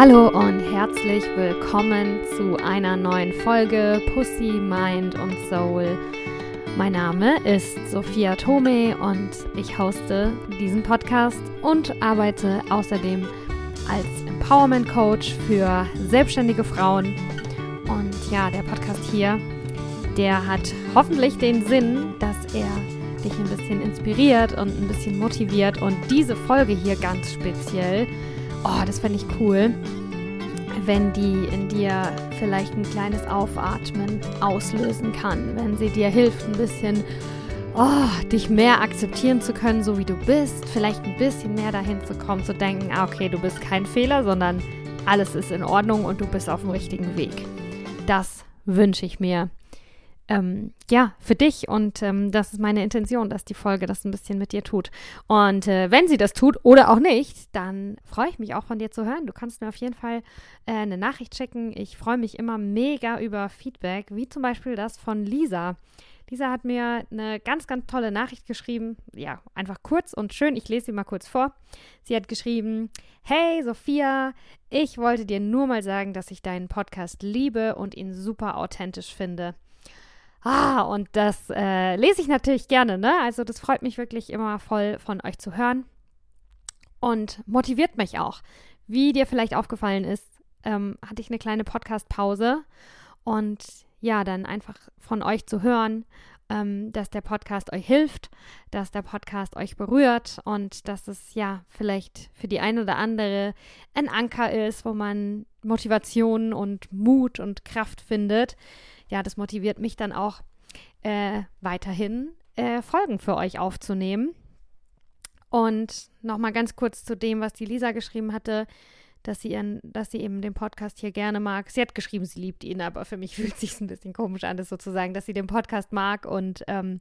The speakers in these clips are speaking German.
Hallo und herzlich willkommen zu einer neuen Folge Pussy, Mind und Soul. Mein Name ist Sophia Tome und ich hoste diesen Podcast und arbeite außerdem als Empowerment Coach für selbstständige Frauen. Und ja, der Podcast hier, der hat hoffentlich den Sinn, dass er dich ein bisschen inspiriert und ein bisschen motiviert. Und diese Folge hier ganz speziell oh, das fände ich cool, wenn die in dir vielleicht ein kleines Aufatmen auslösen kann, wenn sie dir hilft, ein bisschen oh, dich mehr akzeptieren zu können, so wie du bist, vielleicht ein bisschen mehr dahin zu kommen, zu denken, ah, okay, du bist kein Fehler, sondern alles ist in Ordnung und du bist auf dem richtigen Weg. Das wünsche ich mir ähm, ja, für dich. Und ähm, das ist meine Intention, dass die Folge das ein bisschen mit dir tut. Und äh, wenn sie das tut oder auch nicht, dann freue ich mich auch von dir zu hören. Du kannst mir auf jeden Fall äh, eine Nachricht schicken. Ich freue mich immer mega über Feedback, wie zum Beispiel das von Lisa. Lisa hat mir eine ganz, ganz tolle Nachricht geschrieben. Ja, einfach kurz und schön. Ich lese sie mal kurz vor. Sie hat geschrieben: Hey Sophia, ich wollte dir nur mal sagen, dass ich deinen Podcast liebe und ihn super authentisch finde. Ah, und das äh, lese ich natürlich gerne, ne? Also das freut mich wirklich immer voll von euch zu hören und motiviert mich auch. Wie dir vielleicht aufgefallen ist, ähm, hatte ich eine kleine Podcast-Pause und ja, dann einfach von euch zu hören, ähm, dass der Podcast euch hilft, dass der Podcast euch berührt und dass es ja vielleicht für die eine oder andere ein Anker ist, wo man Motivation und Mut und Kraft findet ja, das motiviert mich dann auch äh, weiterhin äh, Folgen für euch aufzunehmen. Und nochmal ganz kurz zu dem, was die Lisa geschrieben hatte, dass sie, ihren, dass sie eben den Podcast hier gerne mag. Sie hat geschrieben, sie liebt ihn, aber für mich fühlt es sich ein bisschen komisch an, das sozusagen, dass sie den Podcast mag und ähm,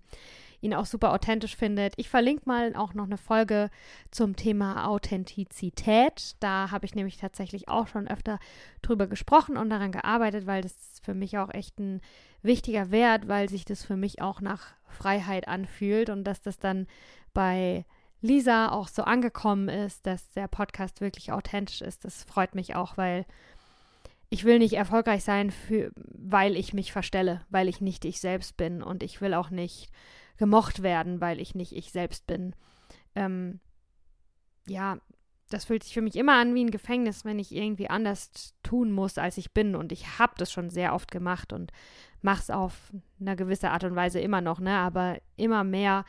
ihn auch super authentisch findet. Ich verlinke mal auch noch eine Folge zum Thema Authentizität. Da habe ich nämlich tatsächlich auch schon öfter drüber gesprochen und daran gearbeitet, weil das für mich auch echt ein wichtiger Wert, weil sich das für mich auch nach Freiheit anfühlt und dass das dann bei Lisa auch so angekommen ist, dass der Podcast wirklich authentisch ist. Das freut mich auch, weil ich will nicht erfolgreich sein, für, weil ich mich verstelle, weil ich nicht ich selbst bin und ich will auch nicht gemocht werden, weil ich nicht ich selbst bin. Ähm, ja, das fühlt sich für mich immer an wie ein Gefängnis, wenn ich irgendwie anders tun muss, als ich bin. Und ich habe das schon sehr oft gemacht und mache es auf eine gewisse Art und Weise immer noch, ne? Aber immer mehr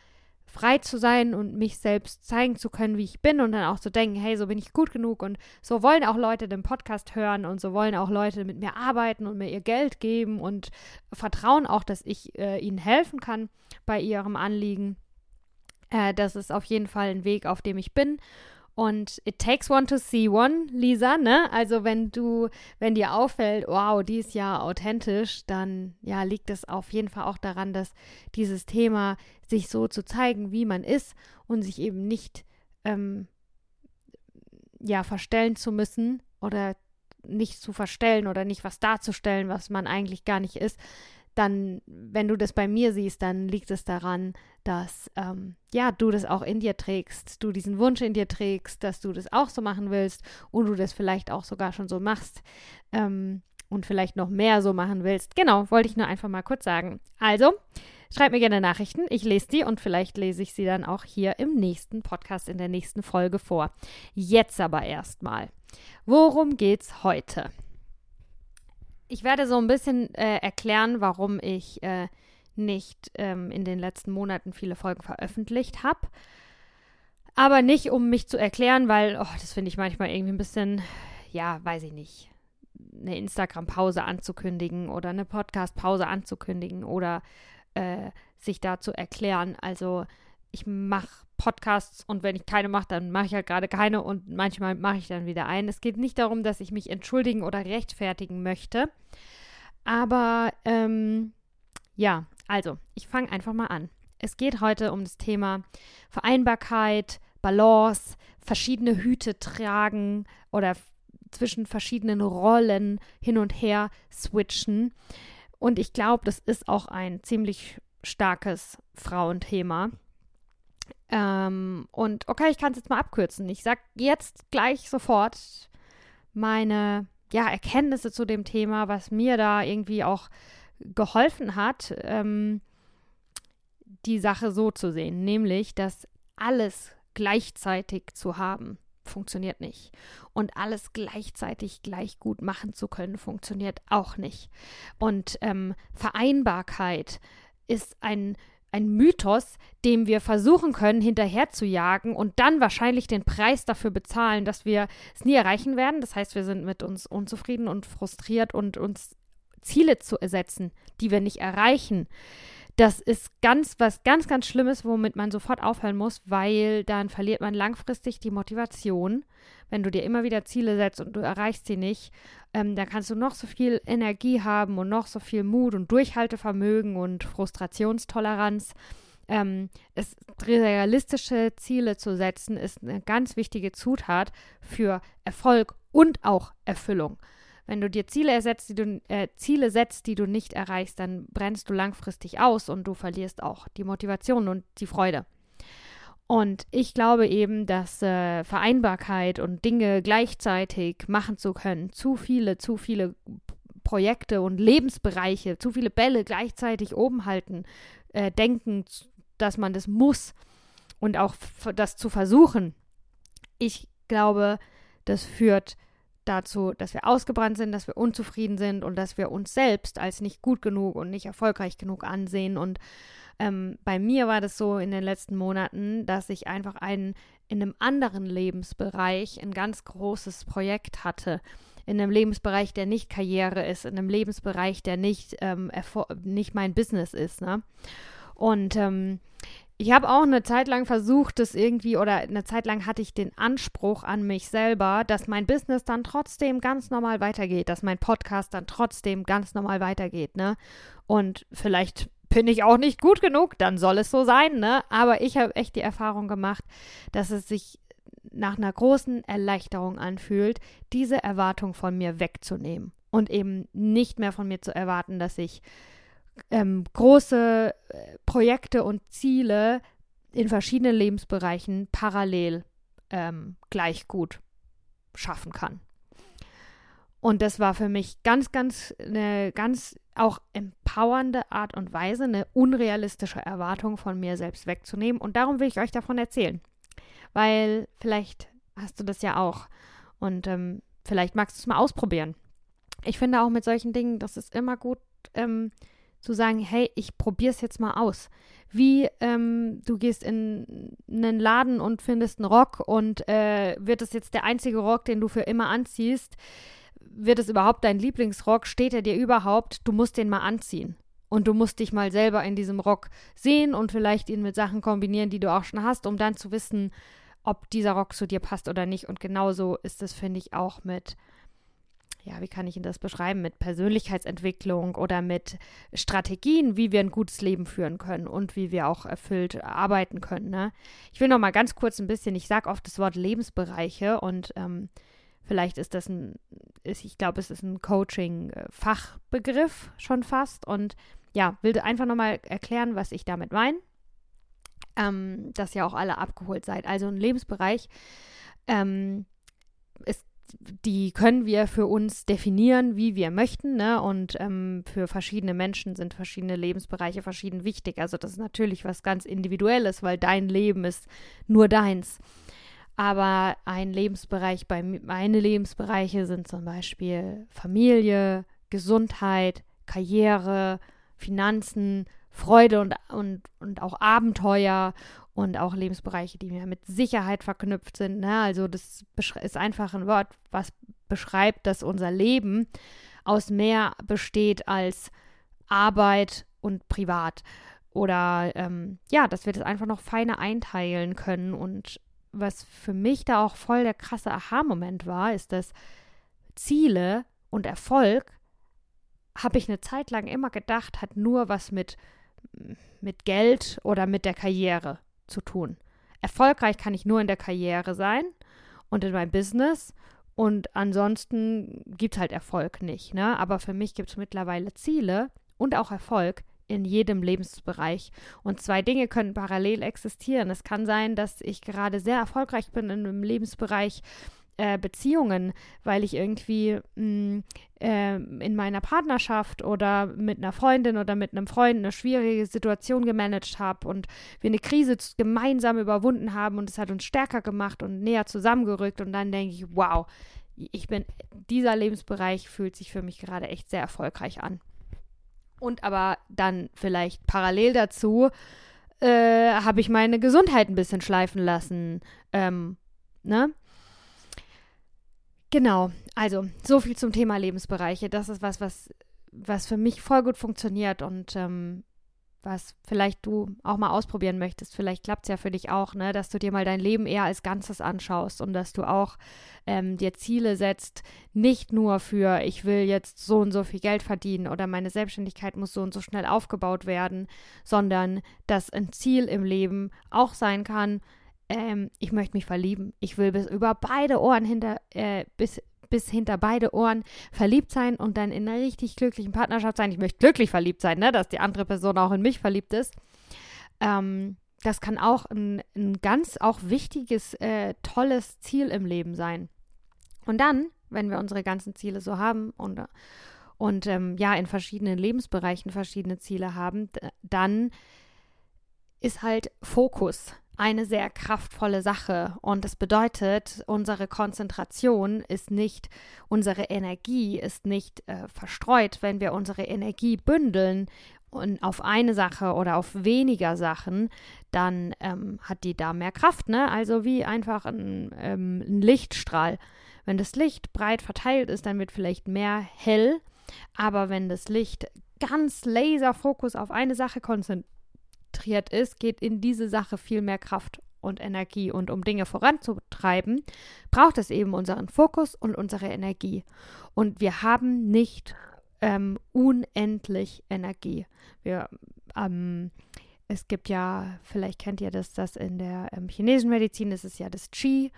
frei zu sein und mich selbst zeigen zu können, wie ich bin und dann auch zu denken, hey, so bin ich gut genug und so wollen auch Leute den Podcast hören und so wollen auch Leute mit mir arbeiten und mir ihr Geld geben und vertrauen auch, dass ich äh, ihnen helfen kann bei ihrem Anliegen. Äh, das ist auf jeden Fall ein Weg, auf dem ich bin und it takes one to see one, Lisa, ne? Also wenn du, wenn dir auffällt, wow, die ist ja authentisch, dann ja, liegt es auf jeden Fall auch daran, dass dieses Thema sich so zu zeigen, wie man ist und sich eben nicht ähm, ja verstellen zu müssen oder nicht zu verstellen oder nicht was darzustellen, was man eigentlich gar nicht ist, dann, wenn du das bei mir siehst, dann liegt es daran, dass ähm, ja, du das auch in dir trägst, du diesen Wunsch in dir trägst, dass du das auch so machen willst und du das vielleicht auch sogar schon so machst ähm, und vielleicht noch mehr so machen willst. Genau, wollte ich nur einfach mal kurz sagen. Also, schreib mir gerne Nachrichten, ich lese die und vielleicht lese ich sie dann auch hier im nächsten Podcast, in der nächsten Folge vor. Jetzt aber erstmal. Worum geht's heute? Ich werde so ein bisschen äh, erklären, warum ich äh, nicht ähm, in den letzten Monaten viele Folgen veröffentlicht habe. Aber nicht, um mich zu erklären, weil, oh, das finde ich manchmal irgendwie ein bisschen, ja, weiß ich nicht, eine Instagram-Pause anzukündigen oder eine Podcast-Pause anzukündigen oder äh, sich da zu erklären. Also ich mache Podcasts und wenn ich keine mache, dann mache ich halt gerade keine und manchmal mache ich dann wieder einen. Es geht nicht darum, dass ich mich entschuldigen oder rechtfertigen möchte. Aber ähm, ja, also, ich fange einfach mal an. Es geht heute um das Thema Vereinbarkeit, Balance, verschiedene Hüte tragen oder zwischen verschiedenen Rollen hin und her switchen. Und ich glaube, das ist auch ein ziemlich starkes Frauenthema. Ähm, und okay, ich kann es jetzt mal abkürzen. Ich sage jetzt gleich sofort, meine ja, Erkenntnisse zu dem Thema, was mir da irgendwie auch geholfen hat, ähm, die Sache so zu sehen, nämlich, dass alles gleichzeitig zu haben funktioniert nicht. Und alles gleichzeitig gleich gut machen zu können, funktioniert auch nicht. Und ähm, Vereinbarkeit ist ein, ein Mythos, dem wir versuchen können, hinterherzujagen und dann wahrscheinlich den Preis dafür bezahlen, dass wir es nie erreichen werden. Das heißt, wir sind mit uns unzufrieden und frustriert und uns Ziele zu ersetzen, die wir nicht erreichen das ist ganz, was ganz, ganz Schlimmes, womit man sofort aufhören muss, weil dann verliert man langfristig die Motivation. Wenn du dir immer wieder Ziele setzt und du erreichst sie nicht, ähm, dann kannst du noch so viel Energie haben und noch so viel Mut und Durchhaltevermögen und Frustrationstoleranz. Ähm, es, realistische Ziele zu setzen, ist eine ganz wichtige Zutat für Erfolg und auch Erfüllung. Wenn du dir Ziele ersetzt, die du, äh, Ziele setzt, die du nicht erreichst, dann brennst du langfristig aus und du verlierst auch die Motivation und die Freude. Und ich glaube eben, dass äh, Vereinbarkeit und Dinge gleichzeitig machen zu können, zu viele, zu viele Projekte und Lebensbereiche, zu viele Bälle gleichzeitig oben halten, äh, denken, dass man das muss und auch das zu versuchen. Ich glaube, das führt dazu, dass wir ausgebrannt sind, dass wir unzufrieden sind und dass wir uns selbst als nicht gut genug und nicht erfolgreich genug ansehen. Und ähm, bei mir war das so in den letzten Monaten, dass ich einfach einen in einem anderen Lebensbereich ein ganz großes Projekt hatte. In einem Lebensbereich, der nicht Karriere ist, in einem Lebensbereich, der nicht, ähm, nicht mein Business ist. Ne? Und ähm, ich habe auch eine Zeit lang versucht, das irgendwie, oder eine Zeit lang hatte ich den Anspruch an mich selber, dass mein Business dann trotzdem ganz normal weitergeht, dass mein Podcast dann trotzdem ganz normal weitergeht, ne? Und vielleicht bin ich auch nicht gut genug, dann soll es so sein, ne? Aber ich habe echt die Erfahrung gemacht, dass es sich nach einer großen Erleichterung anfühlt, diese Erwartung von mir wegzunehmen und eben nicht mehr von mir zu erwarten, dass ich ähm, große äh, Projekte und Ziele in verschiedenen Lebensbereichen parallel ähm, gleich gut schaffen kann. Und das war für mich ganz, ganz, eine ganz auch empowernde Art und Weise, eine unrealistische Erwartung von mir selbst wegzunehmen. Und darum will ich euch davon erzählen. Weil vielleicht hast du das ja auch. Und ähm, vielleicht magst du es mal ausprobieren. Ich finde auch mit solchen Dingen, das ist immer gut, ähm, zu sagen, hey, ich probiere es jetzt mal aus. Wie ähm, du gehst in einen Laden und findest einen Rock und äh, wird es jetzt der einzige Rock, den du für immer anziehst? Wird es überhaupt dein Lieblingsrock? Steht er dir überhaupt? Du musst den mal anziehen. Und du musst dich mal selber in diesem Rock sehen und vielleicht ihn mit Sachen kombinieren, die du auch schon hast, um dann zu wissen, ob dieser Rock zu dir passt oder nicht. Und genauso ist es, finde ich, auch mit ja, wie kann ich Ihnen das beschreiben, mit Persönlichkeitsentwicklung oder mit Strategien, wie wir ein gutes Leben führen können und wie wir auch erfüllt arbeiten können. Ne? Ich will noch mal ganz kurz ein bisschen, ich sage oft das Wort Lebensbereiche und ähm, vielleicht ist das ein, ist, ich glaube, es ist ein Coaching-Fachbegriff schon fast und ja, will einfach noch mal erklären, was ich damit meine, ähm, dass ihr auch alle abgeholt seid. Also ein Lebensbereich ähm, die können wir für uns definieren, wie wir möchten. Ne? Und ähm, für verschiedene Menschen sind verschiedene Lebensbereiche verschieden wichtig. Also das ist natürlich was ganz Individuelles, weil dein Leben ist nur deins. Aber ein Lebensbereich, bei meine Lebensbereiche sind zum Beispiel Familie, Gesundheit, Karriere, Finanzen, Freude und, und, und auch Abenteuer und auch Lebensbereiche, die mir mit Sicherheit verknüpft sind. Ne? Also das ist einfach ein Wort, was beschreibt, dass unser Leben aus mehr besteht als Arbeit und Privat. Oder ähm, ja, dass wir das einfach noch feiner einteilen können. Und was für mich da auch voll der krasse Aha-Moment war, ist, dass Ziele und Erfolg, habe ich eine Zeit lang immer gedacht, hat nur was mit, mit Geld oder mit der Karriere zu tun. Erfolgreich kann ich nur in der Karriere sein und in meinem Business. Und ansonsten gibt es halt Erfolg nicht. Ne? Aber für mich gibt es mittlerweile Ziele und auch Erfolg in jedem Lebensbereich. Und zwei Dinge können parallel existieren. Es kann sein, dass ich gerade sehr erfolgreich bin in einem Lebensbereich, äh, Beziehungen, weil ich irgendwie mh, mm, äh, in meiner Partnerschaft oder mit einer Freundin oder mit einem Freund eine schwierige Situation gemanagt habe und wir eine Krise gemeinsam überwunden haben und es hat uns stärker gemacht und näher zusammengerückt und dann denke ich, wow, ich bin, dieser Lebensbereich fühlt sich für mich gerade echt sehr erfolgreich an. Und aber dann vielleicht parallel dazu äh, habe ich meine Gesundheit ein bisschen schleifen lassen. Ähm, ne? Genau, also so viel zum Thema Lebensbereiche. Das ist was, was, was für mich voll gut funktioniert und ähm, was vielleicht du auch mal ausprobieren möchtest. Vielleicht klappt es ja für dich auch, ne, dass du dir mal dein Leben eher als Ganzes anschaust und dass du auch ähm, dir Ziele setzt, nicht nur für, ich will jetzt so und so viel Geld verdienen oder meine Selbstständigkeit muss so und so schnell aufgebaut werden, sondern dass ein Ziel im Leben auch sein kann, ähm, ich möchte mich verlieben. Ich will bis über beide Ohren hinter, äh, bis, bis hinter beide Ohren verliebt sein und dann in einer richtig glücklichen Partnerschaft sein. Ich möchte glücklich verliebt sein, ne? dass die andere Person auch in mich verliebt ist. Ähm, das kann auch ein, ein ganz auch wichtiges, äh, tolles Ziel im Leben sein. Und dann, wenn wir unsere ganzen Ziele so haben und, und ähm, ja, in verschiedenen Lebensbereichen verschiedene Ziele haben, dann ist halt Fokus eine sehr kraftvolle Sache. Und das bedeutet, unsere Konzentration ist nicht, unsere Energie ist nicht äh, verstreut, wenn wir unsere Energie bündeln und auf eine Sache oder auf weniger Sachen, dann ähm, hat die da mehr Kraft, ne? Also wie einfach ein, ähm, ein Lichtstrahl. Wenn das Licht breit verteilt ist, dann wird vielleicht mehr hell, aber wenn das Licht ganz Laserfokus auf eine Sache konzentriert, konzentriert ist, geht in diese Sache viel mehr Kraft und Energie. Und um Dinge voranzutreiben, braucht es eben unseren Fokus und unsere Energie. Und wir haben nicht ähm, unendlich Energie. Wir, ähm, es gibt ja, vielleicht kennt ihr das, das in der ähm, chinesischen Medizin ist es ja das Qi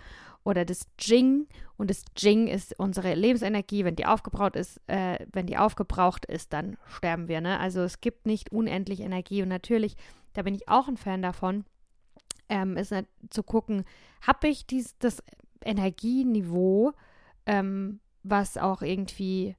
oder das Jing. Und das Jing ist unsere Lebensenergie. Wenn die aufgebraucht ist, äh, wenn die aufgebraucht ist, dann sterben wir. Ne? Also es gibt nicht unendlich Energie. Und natürlich da bin ich auch ein Fan davon, ähm, ist halt zu gucken, habe ich dies, das Energieniveau, ähm, was auch irgendwie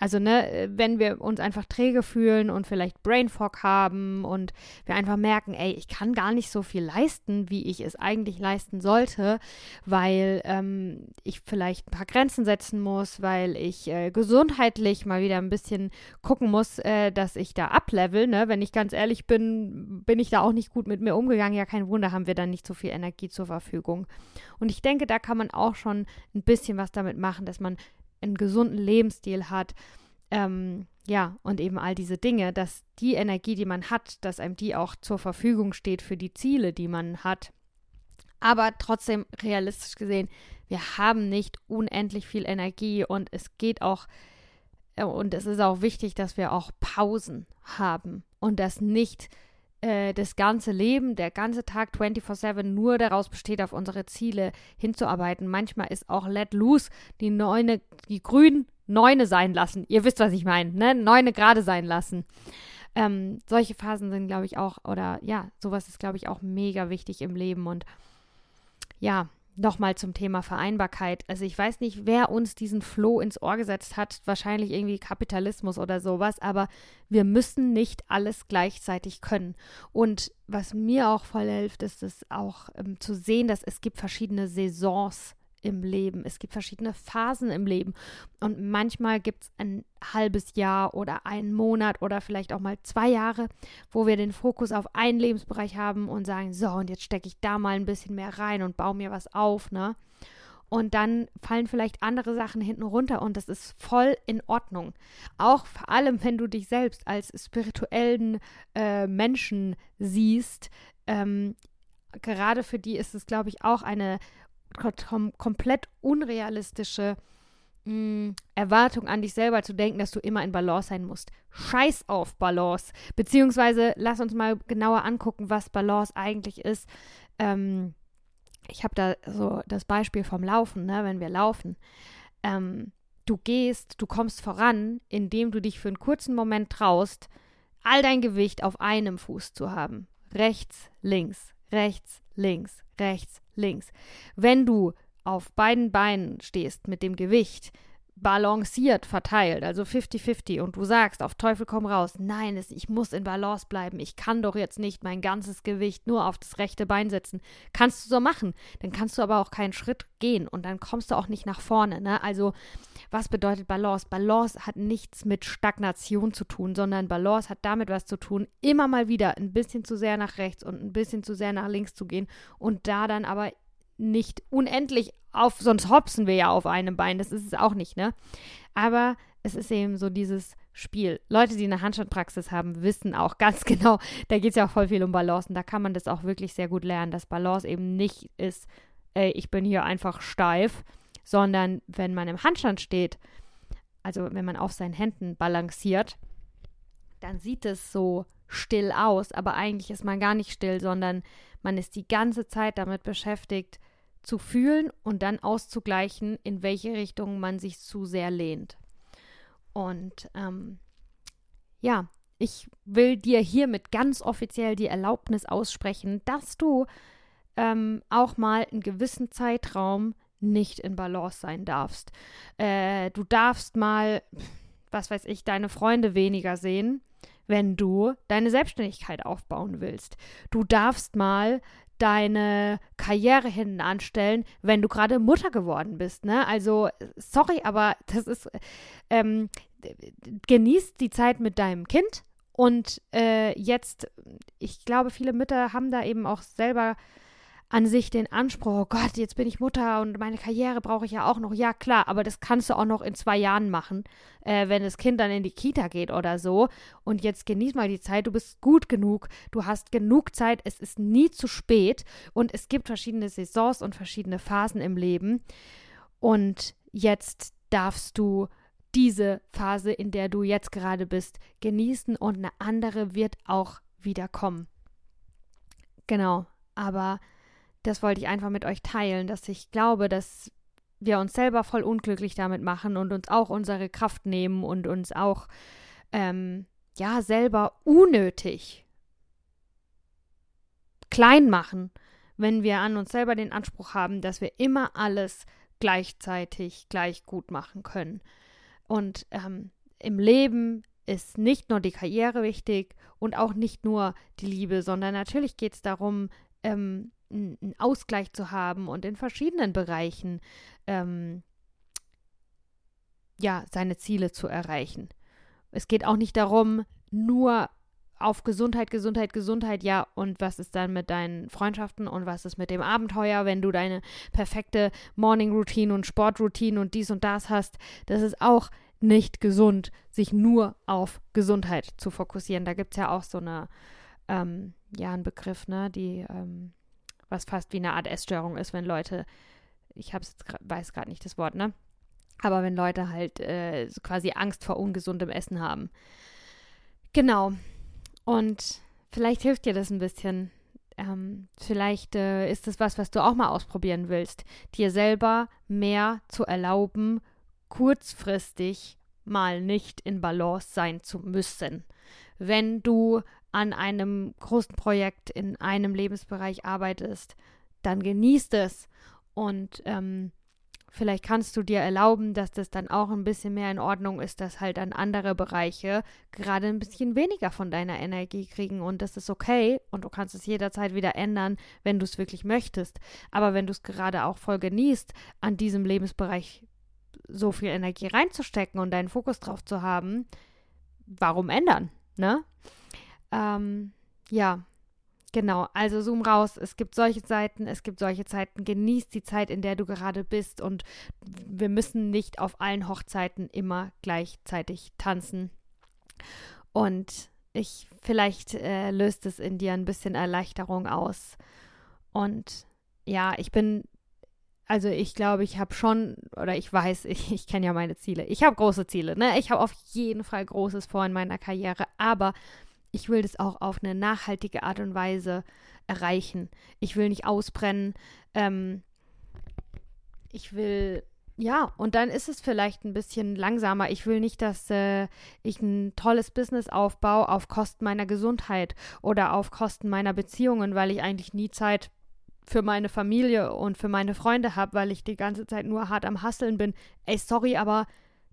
also, ne, wenn wir uns einfach träge fühlen und vielleicht Brain Fog haben und wir einfach merken, ey, ich kann gar nicht so viel leisten, wie ich es eigentlich leisten sollte, weil ähm, ich vielleicht ein paar Grenzen setzen muss, weil ich äh, gesundheitlich mal wieder ein bisschen gucken muss, äh, dass ich da ablevel, ne? Wenn ich ganz ehrlich bin, bin ich da auch nicht gut mit mir umgegangen. Ja, kein Wunder, haben wir dann nicht so viel Energie zur Verfügung. Und ich denke, da kann man auch schon ein bisschen was damit machen, dass man einen gesunden Lebensstil hat. Ähm, ja, und eben all diese Dinge, dass die Energie, die man hat, dass einem die auch zur Verfügung steht für die Ziele, die man hat. Aber trotzdem realistisch gesehen, wir haben nicht unendlich viel Energie und es geht auch, äh, und es ist auch wichtig, dass wir auch Pausen haben und dass nicht äh, das ganze Leben, der ganze Tag 24-7 nur daraus besteht, auf unsere Ziele hinzuarbeiten. Manchmal ist auch Let Loose, die Neune, die Grünen Neune sein lassen. Ihr wisst, was ich meine, ne? Neune gerade sein lassen. Ähm, solche Phasen sind, glaube ich, auch, oder ja, sowas ist, glaube ich, auch mega wichtig im Leben. Und ja, Nochmal zum Thema Vereinbarkeit. Also ich weiß nicht, wer uns diesen Floh ins Ohr gesetzt hat. Wahrscheinlich irgendwie Kapitalismus oder sowas. Aber wir müssen nicht alles gleichzeitig können. Und was mir auch voll hilft, ist es auch ähm, zu sehen, dass es gibt verschiedene Saisons im Leben. Es gibt verschiedene Phasen im Leben. Und manchmal gibt es ein halbes Jahr oder einen Monat oder vielleicht auch mal zwei Jahre, wo wir den Fokus auf einen Lebensbereich haben und sagen, so, und jetzt stecke ich da mal ein bisschen mehr rein und baue mir was auf, ne? Und dann fallen vielleicht andere Sachen hinten runter und das ist voll in Ordnung. Auch vor allem, wenn du dich selbst als spirituellen äh, Menschen siehst, ähm, gerade für die ist es, glaube ich, auch eine kom komplett unrealistische mh, mm, Erwartung an dich selber zu denken, dass du immer in Balance sein musst. Scheiß auf Balance. Beziehungsweise lass uns mal genauer angucken, was Balance eigentlich ist. Ähm, ich habe da so das Beispiel vom Laufen, ne, wenn wir laufen. Ähm, du gehst, du kommst voran, indem du dich für einen kurzen Moment traust, all dein Gewicht auf einem Fuß zu haben. Rechts, links, rechts, links, rechts, links. Wenn du auf beiden Beinen stehst mit dem Gewicht, balanciert verteilt, also 50-50 und du sagst auf Teufel komm raus, nein, ich muss in Balance bleiben, ich kann doch jetzt nicht mein ganzes Gewicht nur auf das rechte Bein setzen. Kannst du so machen, dann kannst du aber auch keinen Schritt gehen und dann kommst du auch nicht nach vorne, ne? Also, was bedeutet Balance? Balance hat nichts mit Stagnation zu tun, sondern Balance hat damit was zu tun, immer mal wieder ein bisschen zu sehr nach rechts und ein bisschen zu sehr nach links zu gehen und da dann aber nicht unendlich auf, sonst hopsen wir ja auf einem Bein, das ist es auch nicht, ne? Aber es ist eben so dieses Spiel. Leute, die eine Handstandpraxis haben, wissen auch ganz genau, da geht es ja auch voll viel um Balance und da kann man das auch wirklich sehr gut lernen, dass Balance eben nicht ist, ey, ich bin hier einfach steif, sondern wenn man im Handstand steht, also wenn man auf seinen Händen balanciert, dann sieht es so still aus, aber eigentlich ist man gar nicht still, sondern man ist die ganze Zeit damit beschäftigt, zu fühlen und dann auszugleichen, in welche Richtung man sich zu sehr lehnt. Und ähm, ja, ich will dir hiermit ganz offiziell die Erlaubnis aussprechen, dass du ähm, auch mal einen gewissen Zeitraum nicht in Balance sein darfst. Äh, du darfst mal, was weiß ich, deine Freunde weniger sehen, wenn du deine Selbstständigkeit aufbauen willst. Du darfst mal deine Karriere hinten anstellen, wenn du gerade Mutter geworden bist. Ne? Also, sorry, aber das ist, ähm, genießt die Zeit mit deinem Kind. Und äh, jetzt, ich glaube, viele Mütter haben da eben auch selber an sich den Anspruch, oh Gott, jetzt bin ich Mutter und meine Karriere brauche ich ja auch noch. Ja, klar, aber das kannst du auch noch in zwei Jahren machen, äh, wenn das Kind dann in die Kita geht oder so. Und jetzt genieß mal die Zeit, du bist gut genug, du hast genug Zeit, es ist nie zu spät und es gibt verschiedene Saisons und verschiedene Phasen im Leben. Und jetzt darfst du diese Phase, in der du jetzt gerade bist, genießen und eine andere wird auch wieder kommen. Genau, aber das wollte ich einfach mit euch teilen, dass ich glaube, dass wir uns selber voll unglücklich damit machen und uns auch unsere Kraft nehmen und uns auch ähm, ja selber unnötig klein machen, wenn wir an uns selber den Anspruch haben, dass wir immer alles gleichzeitig gleich gut machen können. Und ähm, im Leben ist nicht nur die Karriere wichtig und auch nicht nur die Liebe, sondern natürlich geht es darum, ähm, einen Ausgleich zu haben und in verschiedenen Bereichen ähm, ja seine Ziele zu erreichen. Es geht auch nicht darum, nur auf Gesundheit, Gesundheit, Gesundheit, ja, und was ist dann mit deinen Freundschaften und was ist mit dem Abenteuer, wenn du deine perfekte Morning Routine und Sportroutine und dies und das hast. Das ist auch nicht gesund, sich nur auf Gesundheit zu fokussieren. Da gibt es ja auch so eine, ähm, ja, einen Begriff, ne, die ähm, was fast wie eine Art Essstörung ist, wenn Leute, ich hab's weiß gerade nicht das Wort, ne? Aber wenn Leute halt äh, quasi Angst vor ungesundem Essen haben. Genau. Und vielleicht hilft dir das ein bisschen. Ähm, vielleicht äh, ist das was, was du auch mal ausprobieren willst. Dir selber mehr zu erlauben, kurzfristig mal nicht in Balance sein zu müssen. Wenn du an einem großen Projekt in einem Lebensbereich arbeitest, dann genießt es und ähm, vielleicht kannst du dir erlauben, dass das dann auch ein bisschen mehr in Ordnung ist, dass halt an andere Bereiche gerade ein bisschen weniger von deiner Energie kriegen und das ist okay und du kannst es jederzeit wieder ändern, wenn du es wirklich möchtest. Aber wenn du es gerade auch voll genießt, an diesem Lebensbereich so viel Energie reinzustecken und deinen Fokus drauf zu haben, warum ändern, ne? Ähm, ja, genau. Also zoom raus. Es gibt solche Zeiten, es gibt solche Zeiten. Genieß die Zeit, in der du gerade bist. Und wir müssen nicht auf allen Hochzeiten immer gleichzeitig tanzen. Und ich, vielleicht äh, löst es in dir ein bisschen Erleichterung aus. Und ja, ich bin also ich glaube, ich habe schon, oder ich weiß, ich, ich kenne ja meine Ziele. Ich habe große Ziele, ne? Ich habe auf jeden Fall Großes vor in meiner Karriere, aber ich will das auch auf eine nachhaltige Art und Weise erreichen. Ich will nicht ausbrennen. Ähm, ich will, ja, und dann ist es vielleicht ein bisschen langsamer. Ich will nicht, dass äh, ich ein tolles Business aufbaue auf Kosten meiner Gesundheit oder auf Kosten meiner Beziehungen, weil ich eigentlich nie Zeit für meine Familie und für meine Freunde habe, weil ich die ganze Zeit nur hart am Hasseln bin, ey, sorry, aber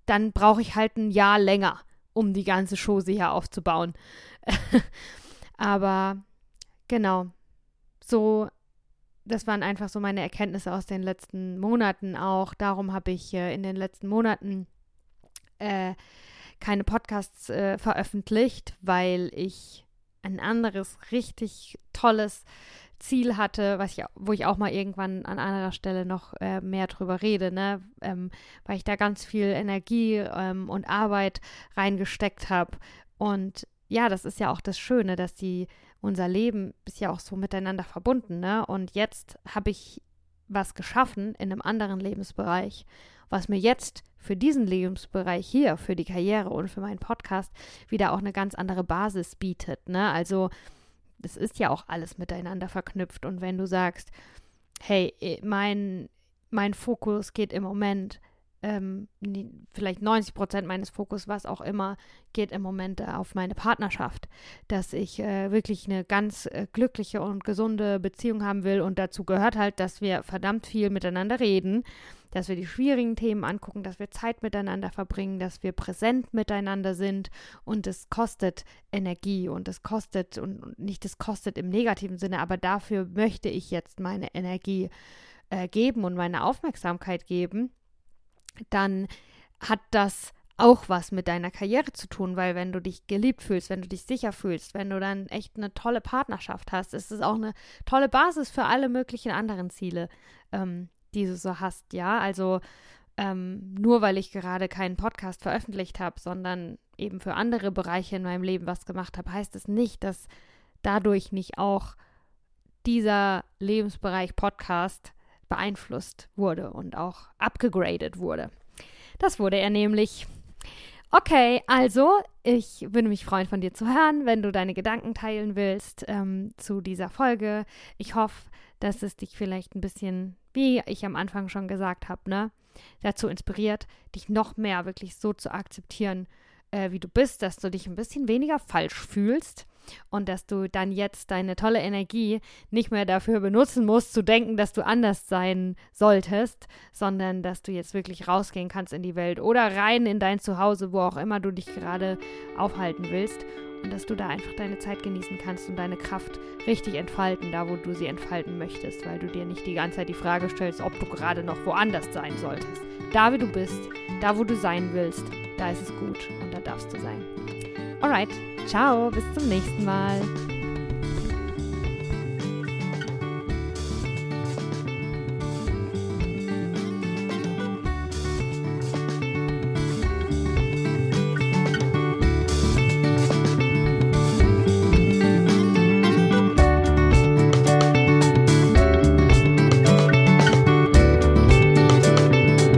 dann brauche ich halt ein Jahr länger, um die ganze Chose hier aufzubauen. aber genau, so, das waren einfach so meine Erkenntnisse aus den letzten Monaten auch. Darum habe ich äh, in den letzten Monaten äh, keine Podcasts äh, veröffentlicht, weil ich ein anderes richtig tolles Ziel hatte, was ich, wo ich auch mal irgendwann an anderer Stelle noch äh, mehr drüber rede, ne? Ähm, weil ich da ganz viel Energie ähm, und Arbeit reingesteckt habe. Und ja, das ist ja auch das Schöne, dass die unser Leben ist ja auch so miteinander verbunden, ne? Und jetzt habe ich was geschaffen in einem anderen Lebensbereich, was mir jetzt für diesen Lebensbereich hier, für die Karriere und für meinen Podcast wieder auch eine ganz andere Basis bietet, ne? Also es ist ja auch alles miteinander verknüpft. Und wenn du sagst, hey, äh, mein, mein Fokus geht im Moment, ähm, vielleicht 90 Prozent meines Fokus, was auch immer, geht im Moment auf meine Partnerschaft, dass ich äh, wirklich eine ganz äh, glückliche und gesunde Beziehung haben will. Und dazu gehört halt, dass wir verdammt viel miteinander reden, dass wir die schwierigen Themen angucken, dass wir Zeit miteinander verbringen, dass wir präsent miteinander sind. Und es kostet Energie und es kostet und nicht es kostet im negativen Sinne, aber dafür möchte ich jetzt meine Energie äh, geben und meine Aufmerksamkeit geben, dann hat das auch was mit deiner Karriere zu tun, weil wenn du dich geliebt fühlst, wenn du dich sicher fühlst, wenn du dann echt eine tolle Partnerschaft hast, ist es auch eine tolle Basis für alle möglichen anderen Ziele, ähm, die du so hast, ja. Also ähm, nur weil ich gerade keinen Podcast veröffentlicht habe, sondern eben für andere Bereiche in meinem Leben was gemacht habe, heißt es nicht, dass dadurch nicht auch dieser Lebensbereich Podcast beeinflusst wurde und auch abgegradet wurde. Das wurde er nämlich. Okay, also ich würde mich freuen, von dir zu hören, wenn du deine Gedanken teilen willst ähm, zu dieser Folge. Ich hoffe, dass es dich vielleicht ein bisschen wie ich am Anfang schon gesagt habe, ne, dazu inspiriert, dich noch mehr wirklich so zu akzeptieren, äh, wie du bist, dass du dich ein bisschen weniger falsch fühlst und dass du dann jetzt deine tolle Energie nicht mehr dafür benutzen musst, zu denken, dass du anders sein solltest, sondern dass du jetzt wirklich rausgehen kannst in die Welt oder rein in dein Zuhause, wo auch immer du dich gerade aufhalten willst und dass du da einfach deine Zeit genießen kannst und deine Kraft richtig entfalten, da wo du sie entfalten möchtest, weil du dir nicht die ganze Zeit die Frage stellst, ob du gerade noch woanders sein solltest. Da, wie du bist, da, wo du sein willst, da ist es gut und da darfst du sein. Alright, ciao, bis zum nächsten Mal.